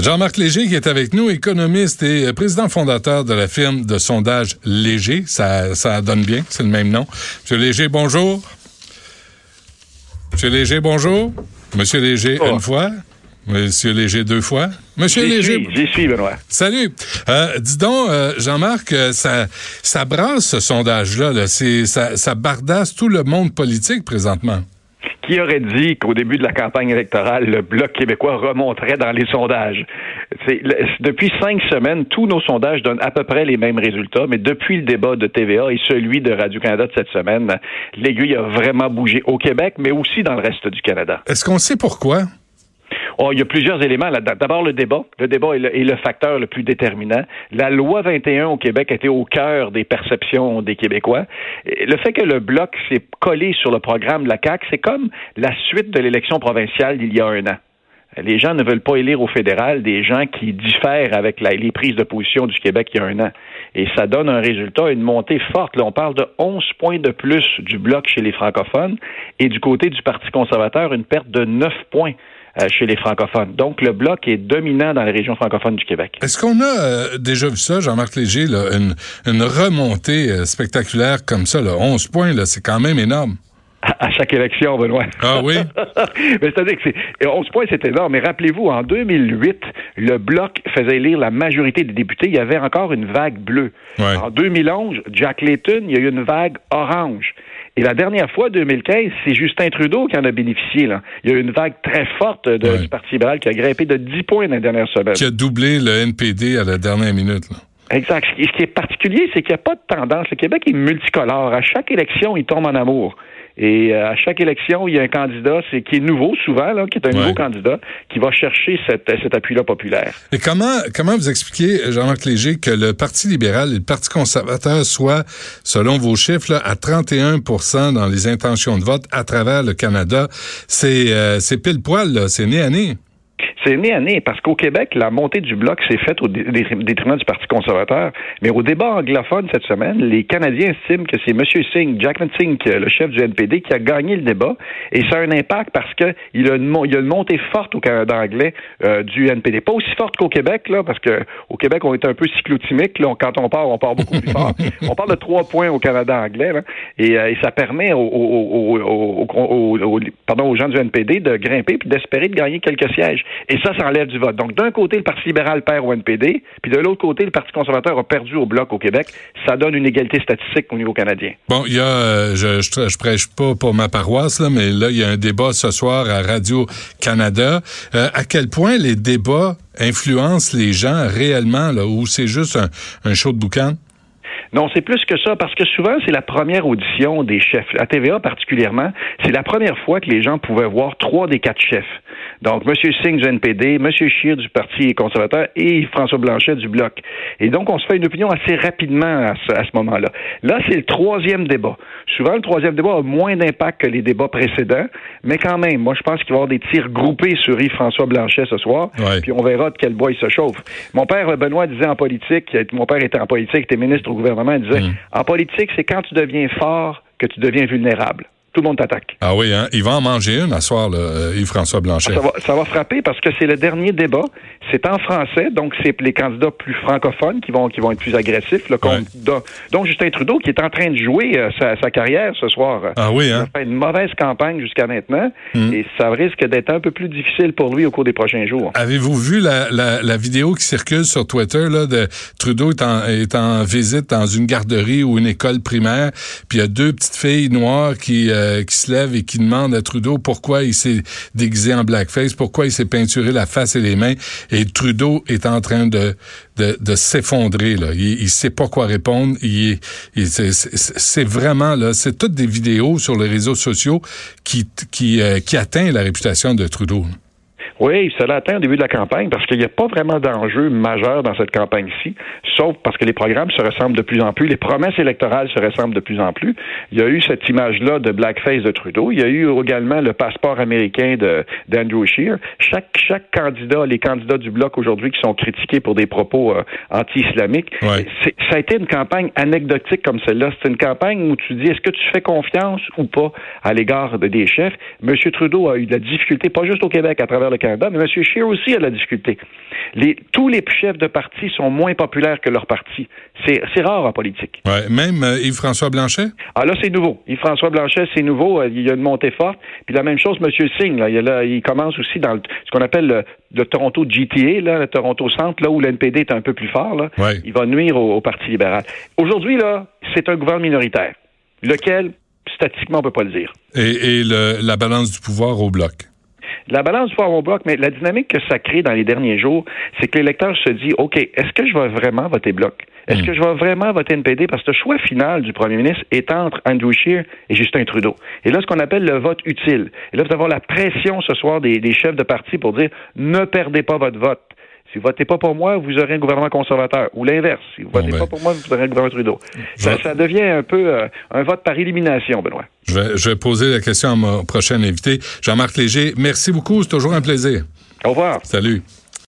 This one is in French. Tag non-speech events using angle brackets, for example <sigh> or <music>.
Jean-Marc Léger qui est avec nous, économiste et président fondateur de la firme de sondage Léger. Ça, ça donne bien, c'est le même nom. Monsieur Léger, bonjour. Monsieur Léger, bonjour. Monsieur Léger, une fois. Monsieur Léger, deux fois. Monsieur Léger. J'y suis, Benoît. Salut. Euh, dis donc, euh, Jean-Marc, euh, ça, ça brasse ce sondage-là. Là. Ça, ça bardasse tout le monde politique présentement. Qui aurait dit qu'au début de la campagne électorale, le Bloc québécois remonterait dans les sondages? depuis cinq semaines, tous nos sondages donnent à peu près les mêmes résultats, mais depuis le débat de TVA et celui de Radio-Canada de cette semaine, l'aiguille a vraiment bougé au Québec, mais aussi dans le reste du Canada. Est-ce qu'on sait pourquoi? Oh, il y a plusieurs éléments là D'abord, le débat. Le débat est le, facteur le plus déterminant. La loi 21 au Québec était au cœur des perceptions des Québécois. Le fait que le bloc s'est collé sur le programme de la CAQ, c'est comme la suite de l'élection provinciale d'il y a un an. Les gens ne veulent pas élire au fédéral des gens qui diffèrent avec les prises de position du Québec il y a un an. Et ça donne un résultat, une montée forte. Là, on parle de 11 points de plus du bloc chez les francophones et du côté du Parti conservateur, une perte de 9 points. Euh, chez les francophones. Donc, le bloc est dominant dans les régions francophones du Québec. Est-ce qu'on a euh, déjà vu ça, Jean-Marc Léger, une, remontée euh, spectaculaire comme ça, là, 11 points, là, c'est quand même énorme? À, chaque élection, Benoît. Ah oui? <laughs> mais c'est-à-dire que c'est, 11 points, c'est énorme. Mais rappelez-vous, en 2008, le Bloc faisait élire la majorité des députés. Il y avait encore une vague bleue. En 2011, Jack Layton, il y a eu une vague orange. Et la dernière fois, 2015, c'est Justin Trudeau qui en a bénéficié. Là. Il y a eu une vague très forte du Parti libéral qui a grimpé de 10 points dans les dernières semaines. Qui a doublé le NPD à la dernière minute. Exact. Ce qui est particulier, c'est qu'il n'y a pas de tendance. Le Québec est multicolore. À chaque élection, il tombe en amour. Et euh, à chaque élection, il y a un candidat, c'est qui est nouveau souvent, là, qui est un nouveau candidat, qui va chercher cet appui-là populaire. Et comment comment vous expliquez, Jean-Marc Léger, que le Parti libéral et le Parti conservateur soient, selon vos chiffres, là, à 31% dans les intentions de vote à travers le Canada? C'est euh, c'est pile poil, c'est né à nez. C'est né à nez parce qu'au Québec, la montée du bloc s'est faite au détriment du Parti conservateur. Mais au débat anglophone cette semaine, les Canadiens estiment que c'est M. Singh, Jackman Singh, le chef du NPD, qui a gagné le débat. Et ça a un impact parce qu'il a, une, il a une montée forte au Canada anglais euh, du NPD. Pas aussi forte qu'au Québec, là, parce qu'au Québec, on est un peu cyclotimique. Là. Quand on part, on part beaucoup plus fort. <laughs> On parle de trois points au Canada anglais. Là, et, euh, et, ça permet aux, aux, pardon, aux gens du NPD de grimper puis d'espérer de gagner quelques sièges. Et ça, ça enlève du vote. Donc, d'un côté, le Parti libéral perd au NPD, puis de l'autre côté, le Parti conservateur a perdu au Bloc au Québec. Ça donne une égalité statistique au niveau canadien. Bon, il y a, euh, je, je, prêche pas pour ma paroisse, là, mais là, il y a un débat ce soir à Radio-Canada. Euh, à quel point les débats influencent les gens réellement, là, ou c'est juste un, un show de boucan? Non, c'est plus que ça, parce que souvent, c'est la première audition des chefs. À TVA particulièrement, c'est la première fois que les gens pouvaient voir trois des quatre chefs. Donc, M. Singh du NPD, M. Scheer du Parti conservateur et François Blanchet du Bloc. Et donc, on se fait une opinion assez rapidement à ce, moment-là. Là, c'est le troisième débat. Souvent, le troisième débat a moins d'impact que les débats précédents, mais quand même, moi, je pense qu'il va y avoir des tirs groupés sur Yves-François Blanchet ce soir, puis on verra de quel bois il se chauffe. Mon père, Benoît, disait en politique, mon père était en politique, était ministre au gouvernement, il disait, mm. en politique, c'est quand tu deviens fort que tu deviens vulnérable tout le monde t'attaque. Ah oui, hein? il va en manger une à soir, euh, Yves-François Blanchet. Ça va, frapper parce que c'est le dernier débat. C'est en français, donc c'est les candidats plus francophones qui vont, qui vont être plus agressifs. donc, Justin Trudeau, qui est en train de jouer euh, sa, carrière ce soir. Ah oui, hein? Il a fait une mauvaise campagne jusqu'à maintenant hum. et ça risque d'être un peu plus difficile pour lui au cours des prochains jours. Avez-vous vu la, vidéo qui circule sur Twitter là, de Trudeau est en, est en visite dans une garderie ou une école primaire, puis il y a deux petites filles noires qui... Euh, euh, qui se lève et qui demande à Trudeau pourquoi il s'est déguisé en blackface, pourquoi il s'est peinturé la face et les mains. Et Trudeau est en train de, de, s'effondrer. Là. Il, il sait pas quoi répondre. Il, c'est vraiment là, c'est toutes des vidéos sur les réseaux sociaux qui qui, euh, qui atteint la réputation de Trudeau. Oui, cela atteint au début de la campagne parce qu'il n'y a pas vraiment d'enjeu majeur dans cette campagne-ci, sauf parce que les programmes se ressemblent de plus en plus, les promesses électorales se ressemblent de plus en plus. Il y a eu cette image-là de blackface de Trudeau. Il y a eu également le passeport américain d'Andrew Scheer. Chaque chaque candidat, les candidats du bloc aujourd'hui qui sont critiqués pour des propos euh, anti-islamiques, ça a été une campagne anecdotique comme celle-là. C'est une campagne où tu dis est-ce que tu fais confiance ou pas à l'égard des chefs? Monsieur Trudeau a eu de la difficulté, pas juste au Québec, à travers le Canada Canada, mais M. Scheer aussi a la difficulté. Les, tous les chefs de parti sont moins populaires que leur parti. C'est rare en politique. Ouais, même euh, Yves-François Blanchet? Ah là, c'est nouveau. Yves-François Blanchet, c'est nouveau. Euh, il y a une montée forte. Puis la même chose, M. Singh, là, il, là, il commence aussi dans ce qu'on appelle le, Toronto GTA, là, le Toronto Centre, là où le NPD est un peu plus fort. Là. Il va nuire au, au Parti libéral. Aujourd'hui, là, c'est un gouvernement minoritaire, lequel statistiquement, on ne peut pas le dire. Et, la balance du pouvoir au bloc? La balance du pouvoir au bloc, mais la dynamique que ça crée dans les derniers jours, c'est que l'électeur se dit, OK, est-ce que je vais vraiment voter bloc? Est-ce hmm. que je vais vraiment voter NPD? Parce que le choix final du premier ministre est entre Andrew Scheer et Justin Trudeau. Et là, ce qu'on appelle le vote utile. Et là, vous allez avoir la pression ce soir des, des chefs de parti pour dire, ne perdez pas votre vote. Si vous votez pas pour moi, vous aurez un gouvernement conservateur. Ou l'inverse. Si vous votez ben. pas pour moi, vous aurez un gouvernement Trudeau. Ça, devient un peu euh, un vote par élimination, Benoît. Je vais, je vais poser la question à mon prochain invité. Jean-Marc Léger, merci beaucoup. C'est toujours un plaisir. Au revoir. Salut.